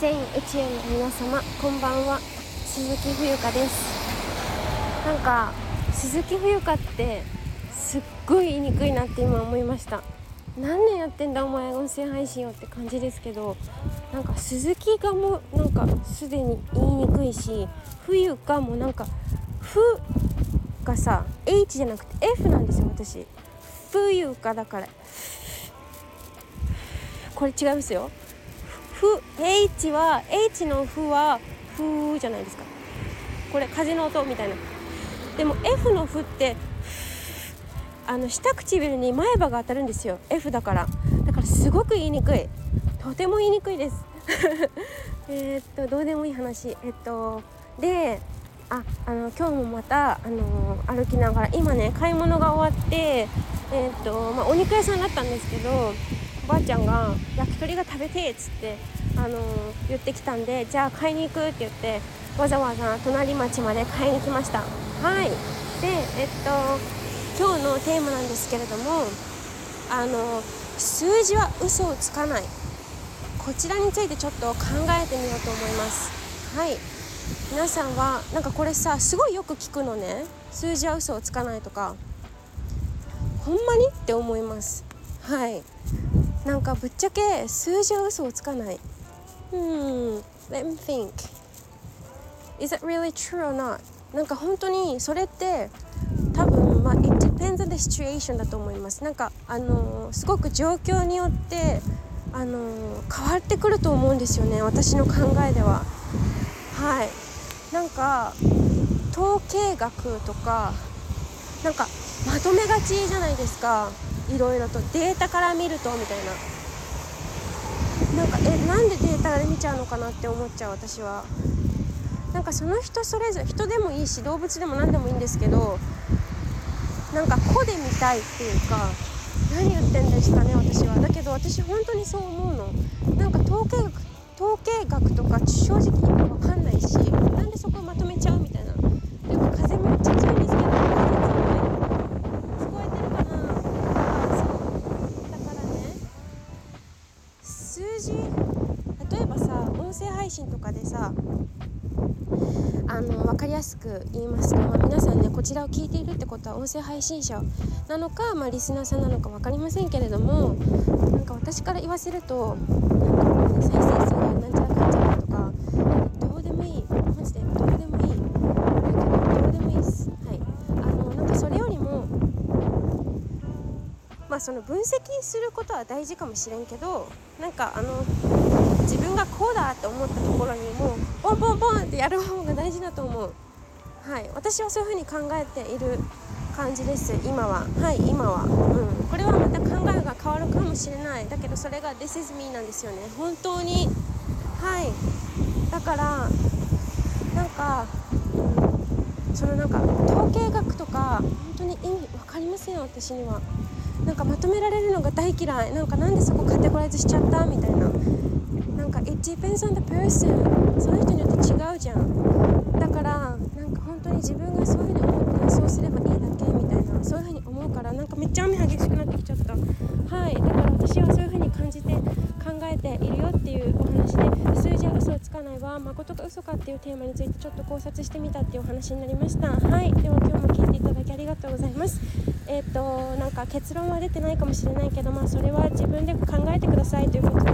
全宇宙の皆様こんばんは。鈴木冬香です。なんか鈴木冬香ってすっごい言いにくいなって今思いました。何年やってんだお前音声配信をって感じですけどなんか鈴木がもうなんかすでに言いにくいし冬香もなんか「ふ」がさ H じゃなくて F なんですよ私。冬香だから。これ違いますよ。ふ H は H の「ふ」は「ふ」じゃないですか。これ風の音みたいな。でも F の「ふ」ってあの下唇に前歯が当たるんですよ。F だから。だからすごく言いにくい。とても言いにくいです。えっとどうでもいい話。えっとでああの今日もまた、あの歩きながら今ね買い物が終わってえっとまあ、お肉屋さんだったんですけどばあちゃんが「焼き鳥が食べて」っつって、あのー、言ってきたんでじゃあ買いに行くって言ってわざわざ隣町まで買いに来ました。はい。でえっと今日のテーマなんですけれどもあの数字は嘘をつかない。こちらについてちょっと考えてみようと思います。はい。皆さんはなんかこれさすごいよく聞くのね。数字は嘘をつかないとか。ほんまに？って思います。はい。なんかぶっちゃけ数字は嘘をつかない。うん、let me think. Is it really true or not? なんか本当にそれって多分まあ it depends on the situation だと思います。なんかあのすごく状況によってあの変わってくると思うんですよね。私の考えでは。はい。なんか統計学とかなんかまとめがちじゃないですか。いろいろとデータから見るとみたいな。なんかえなんでデータで見ちゃうのかなって思っちゃう私は。なんかその人それぞれ人でもいいし動物でも何でもいいんですけどなんか個で見たいっていうか何言ってんですかね私は。だけど私本当にそう思うの。なんか統計学統計学とか正直意味わかんないしなんでそこまとめちゃうみたいなっていうか風めっちゃ強いんですけど声配信とかでさあの分かりやすく言いますと、まあ、皆さんねこちらを聞いているってことは音声配信者なのか、まあ、リスナーさんなのか分かりませんけれどもなんか私から言わせるとなんか再生数がなんちゃらかんちゃらとかどうでもいいマジでどうでもいいどうでもいいっす。はい。あのなんかそれよりもまあその分析することは大事かもしれんけどなんかあの自分がこうだって思ったところにもうポンポンポンってやる方が大事だと思う。はい。私はそういう風に考えている感じです。今は。はい今は。うん。これはまた考えが変わるかもしれない。だけどそれが This is me なんですよね。本当に。はい。だからなんかそのなんか統計学とか本当に意味分かりません私には。なんかまとめられるのが大嫌い。なんかなんでそこカテゴライズしちゃった？みたいな。なんか it depends on the person その人によって違うじゃん。だからなんか本当に自分がそういうふうに思ってそうすればいいだけみたいなそういうふうに思うからなんかめっちゃ雨激しくなってきちゃった。はい。だから私はそういうふうに感じて考えているよっていうお話で数字は嘘をつかないは誠か嘘かっていうテーマについてちょっと考察してみたっていうお話になりました。はい。では今日も聞いていただきありがとうございます。えっ、ー、となんか結論は出てないかもしれないけどまあそれは自分で考えてくださいということで